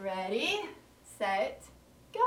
Ready, set, go.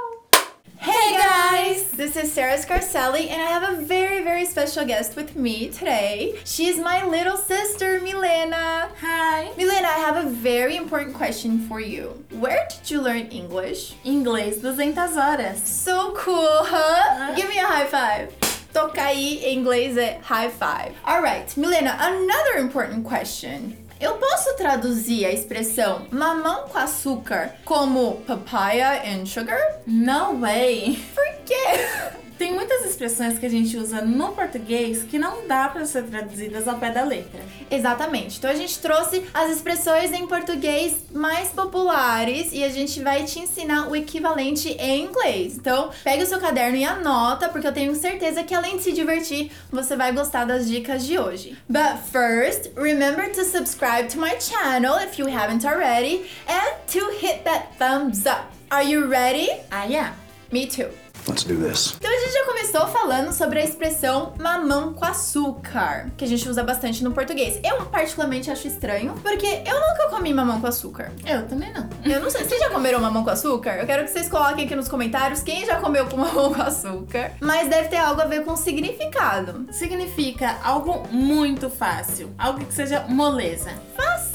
Hey guys! This is Sarah Scarcelli, and I have a very, very special guest with me today. She's my little sister, Milena. Hi! Milena, I have a very important question for you. Where did you learn English? Inglês 200 horas. So cool, huh? Uh-huh. Give me a high five. Toca aí em inglês é high five. Alright, Milena, another important question. Eu posso traduzir a expressão mamão com açúcar como papaya and sugar? No way! Por quê? Tem muitas expressões que a gente usa no português que não dá para ser traduzidas ao pé da letra. Exatamente. Então a gente trouxe as expressões em português mais populares e a gente vai te ensinar o equivalente em inglês. Então, pega o seu caderno e anota, porque eu tenho certeza que além de se divertir, você vai gostar das dicas de hoje. But first, remember to subscribe to my channel if you haven't already and to hit that thumbs up. Are you ready? I am. Me too. Let's do this. Então a gente já começou falando sobre a expressão mamão com açúcar, que a gente usa bastante no português. Eu particularmente acho estranho, porque eu nunca comi mamão com açúcar. Eu também não. Eu não sei, vocês já comeram mamão com açúcar? Eu quero que vocês coloquem aqui nos comentários quem já comeu com mamão com açúcar. Mas deve ter algo a ver com o significado. Significa algo muito fácil, algo que seja moleza.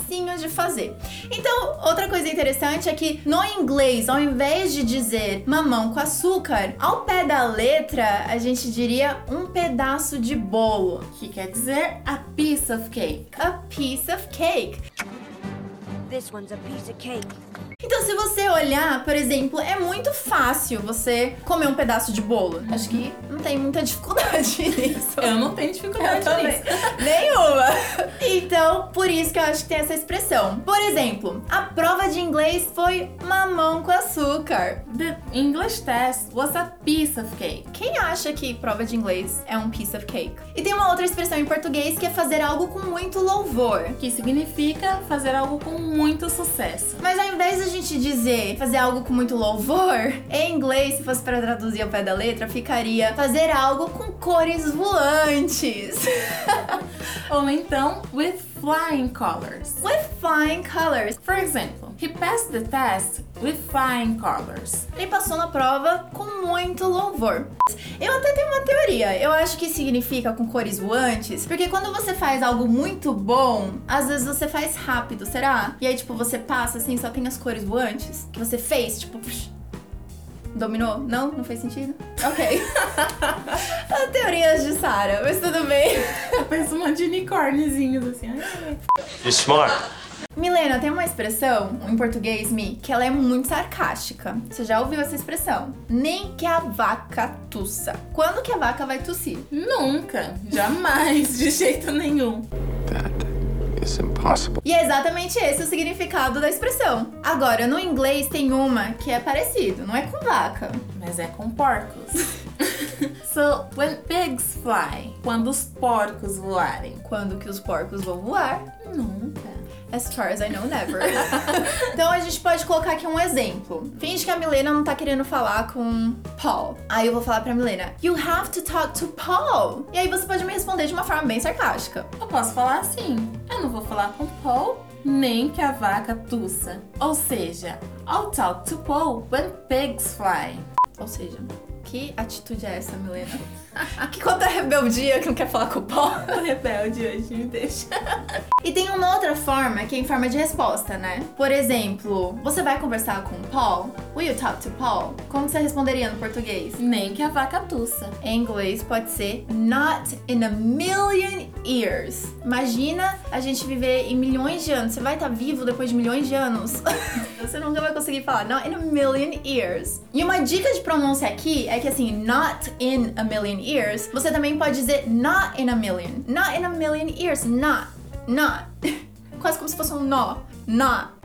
Facinho de fazer. Então, outra coisa interessante é que no inglês, ao invés de dizer mamão com açúcar, ao pé da letra a gente diria um pedaço de bolo. Que quer dizer a piece of cake. A piece of cake. This one's a piece of cake. Então, se você olhar, por exemplo, é muito fácil você comer um pedaço de bolo. Acho que não tem muita dificuldade nisso. Eu não tenho dificuldade Eu nisso. Nenhuma. Então, por isso que eu acho que tem essa expressão. Por exemplo, a prova de inglês foi mamão com açúcar. The English test was a piece of cake. Quem acha que prova de inglês é um piece of cake? E tem uma outra expressão em português que é fazer algo com muito louvor. Que significa fazer algo com muito sucesso. Mas ao invés da gente dizer fazer algo com muito louvor, em inglês, se fosse para traduzir ao pé da letra, ficaria fazer algo com cores voantes. Ou então, with flying colors. With flying colors. For example, he passed the test with flying colors. Ele passou na prova com louvor. Eu até tenho uma teoria. Eu acho que significa com cores voantes, porque quando você faz algo muito bom, às vezes você faz rápido, será? E aí, tipo, você passa assim, só tem as cores voantes que você fez, tipo. psh, Dominou? Não? Não fez sentido? Ok. As teorias de Sarah, mas tudo bem. Eu penso um monte de unicórniozinhos assim. ai, You're smart. Milena, tem uma expressão em português, Mi, que ela é muito sarcástica. Você já ouviu essa expressão? Nem que a vaca tussa. Quando que a vaca vai tossir? Nunca, jamais, de jeito nenhum. That is impossible. E é exatamente esse o significado da expressão. Agora, no inglês tem uma que é parecido, não é com vaca. Mas é com porcos. so, when pigs fly, quando os porcos voarem. Quando que os porcos vão voar? Nunca. As far as I know, never. então a gente pode colocar aqui um exemplo. Finge que a Milena não tá querendo falar com Paul. Aí eu vou falar pra Milena: You have to talk to Paul. E aí você pode me responder de uma forma bem sarcástica. Eu posso falar assim: eu não vou falar com Paul, nem que a vaca tussa. Ou seja, I'll talk to Paul when pigs fly. Ou seja, que atitude é essa, Milena? que conta rebeldia que não quer falar com o Paul? Rebelde hoje, me deixa. E tem uma outra forma que é em forma de resposta, né? Por exemplo, você vai conversar com o Paul? Will you talk to Paul? Como você responderia no português? Nem que a vaca tussa. Em inglês pode ser not in a million years. Imagina a gente viver em milhões de anos. Você vai estar vivo depois de milhões de anos. Você nunca vai conseguir falar not in a million years. E uma dica de pronúncia aqui é que assim, not in a million years, você também pode dizer not in a million. Not in a million years, not, not. Quase como se fosse um nó. Not.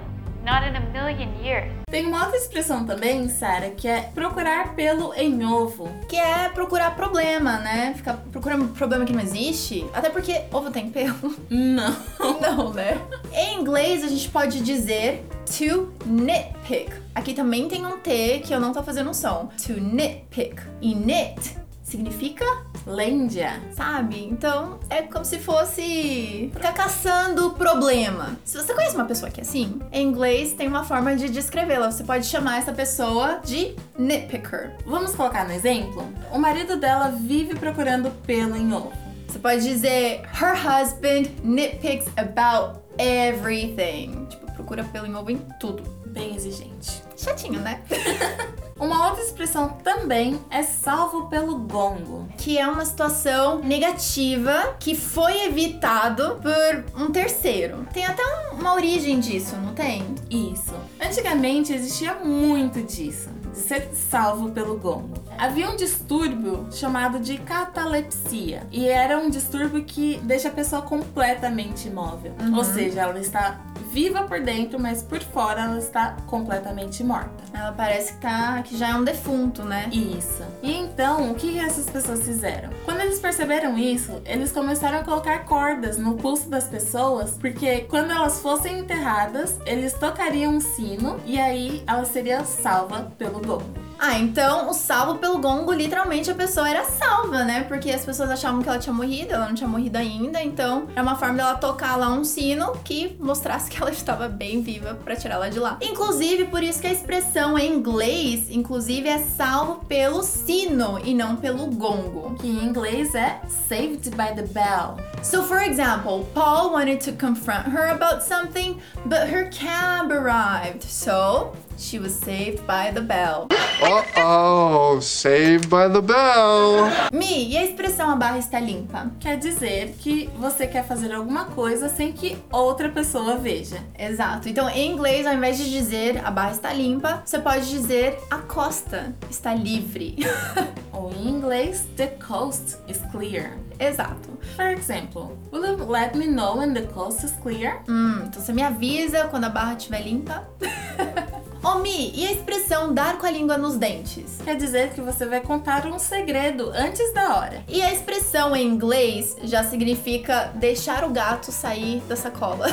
Not in a million years. Tem uma outra expressão também, Sara, que é procurar pelo em ovo. Que é procurar problema, né? Ficar procurando problema que não existe. Até porque ovo tem pelo. Não. Não, né? Em inglês a gente pode dizer to nitpick. Aqui também tem um T que eu não tô fazendo som. To nitpick. E nit significa Lêndia. sabe? Então é como se fosse ficar caçando problema. Se você conhece uma pessoa que é assim, em inglês tem uma forma de descrevê-la. Você pode chamar essa pessoa de nitpicker. Vamos colocar no exemplo? O marido dela vive procurando pelo em ovo. Você pode dizer her husband nitpicks about everything. Tipo, procura pelo em ovo em tudo. Bem exigente. Chatinho, né? Uma outra expressão também é salvo pelo gongo. que é uma situação negativa que foi evitado por um terceiro. Tem até um- uma origem disso, não tem? Isso. Antigamente existia muito disso, de ser salvo pelo gongo. Havia um distúrbio chamado de catalepsia, e era um distúrbio que deixa a pessoa completamente imóvel. Ou seja, ela está viva por dentro, mas por fora ela está completamente morta. Ela parece que, tá, que já é um defunto, né? Isso. E então, o que essas pessoas fizeram? Quando eles perceberam isso, eles começaram a colocar cordas no pulso das pessoas, porque quando elas fossem enterradas, eles tocariam um sino e aí ela seria salva pelo gongo. Ah, então o salvo pelo gongo, literalmente a pessoa era salva, né? Porque as pessoas achavam que ela tinha morrido, ela não tinha morrido ainda, então é uma forma dela tocar lá um sino que mostrasse que ela estava bem viva pra tirar ela de lá. Inclusive, por isso que a expressão em inglês, inclusive, é salvo pelo sino e não pelo gongo. Que em inglês é saved by the bell. So, for example, Paul wanted to confront her about something, but her cab arrived, so she was saved by the bell. Uh-oh, saved by the bell. Mi, e a expressão a barra está limpa? Quer dizer que você quer fazer alguma coisa sem que outra pessoa veja. Exato. Então, em inglês, ao invés de dizer a barra está limpa, você pode dizer a costa está livre. Ou em inglês, the coast is clear. Exato. For example, will you let me know when the coast is clear? Hum, então você me avisa quando a barra estiver limpa. Ô Mi, e a expressão dar com a língua nos dentes? Quer dizer que você vai contar um segredo antes da hora. E a expressão em inglês já significa deixar o gato sair da sacola.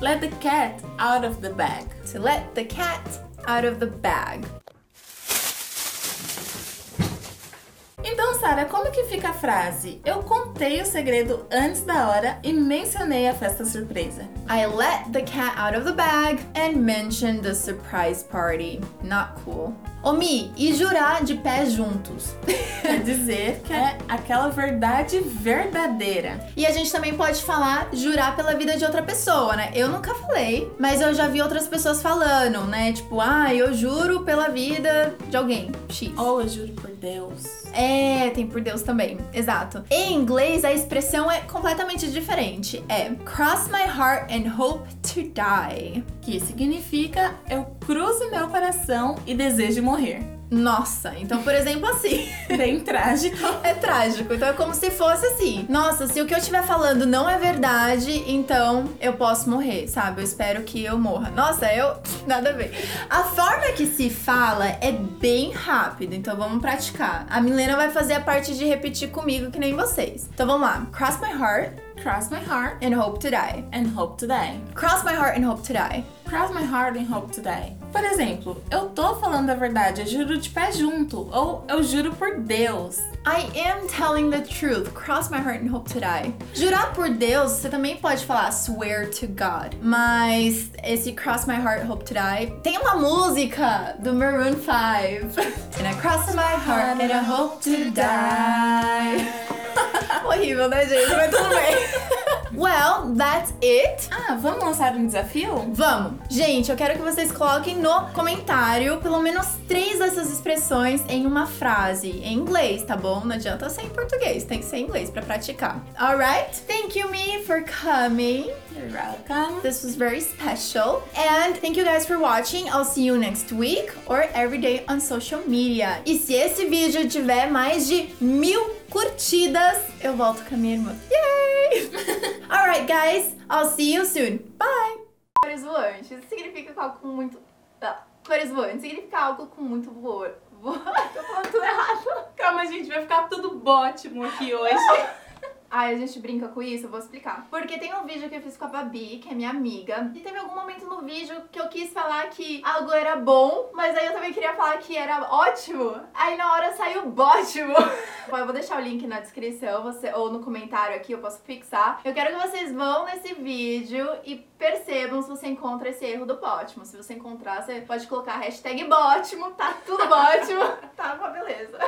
Let the cat out of the bag. to let the cat out of the bag. Então, Sara, como que fica a frase? Eu contei o segredo antes da hora e mencionei a festa surpresa. I let the cat out of the bag and mentioned the surprise party. Not cool. Omi, e jurar de pés juntos. Quer dizer que é aquela verdade verdadeira. E a gente também pode falar jurar pela vida de outra pessoa, né? Eu nunca falei, mas eu já vi outras pessoas falando, né? Tipo, ah, eu juro pela vida de alguém. X. Oh, eu juro por Deus. É, tem por Deus também. Exato. Em inglês, a expressão é completamente diferente. É cross my heart and hope to die. Que significa eu cruzo meu coração e desejo morrer. Nossa, então, por exemplo, assim. Bem trágico. É trágico. Então é como se fosse assim. Nossa, se o que eu estiver falando não é verdade, então eu posso morrer, sabe? Eu espero que eu morra. Nossa, eu. Nada a ver. A forma que se fala é bem rápido, então vamos praticar. A Milena vai fazer a parte de repetir comigo, que nem vocês. Então vamos lá. Cross my heart Cross my heart and hope to die. and hope to die. Cross my heart and hope to die. Cross my heart and hope to die. Por exemplo, eu tô falando a verdade, eu juro de pé junto. Ou eu juro por Deus. I am telling the truth. Cross my heart and hope to die. Jurar por Deus, você também pode falar swear to God. Mas esse cross my heart, hope to die, tem uma música do Maroon 5. And I cross my heart and I hope to die. Horrível, né, gente? Mas tudo bem. Well, that's it. Ah, vamos lançar um desafio? Vamos! Gente, eu quero que vocês coloquem no comentário pelo menos três dessas expressões em uma frase em inglês, tá bom? Não adianta ser em português, tem que ser em inglês pra praticar. Alright? Thank you, me, for coming. You're welcome. This was very special. And thank you guys for watching. I'll see you next week or every day on social media. E se esse vídeo tiver mais de mil curtidas, eu volto com a minha irmã. Yay! Alright, guys. I'll see you soon. Bye! Cores voantes significa algo com muito. Ah, cores voantes significa algo com muito voor. Vo... Tô falando tudo errado. Calma, gente, vai ficar tudo ótimo aqui hoje. Ai, a gente brinca com isso, eu vou explicar. Porque tem um vídeo que eu fiz com a Babi, que é minha amiga, e teve algum momento no vídeo que eu quis falar que algo era bom, mas aí eu também queria falar que era ótimo. Aí na hora saiu bótimo. Bom, eu vou deixar o link na descrição, você, ou no comentário aqui, eu posso fixar. Eu quero que vocês vão nesse vídeo e percebam se você encontra esse erro do Bótimo. Se você encontrar, você pode colocar hashtag Bótimo, tá tudo ótimo, tá uma beleza.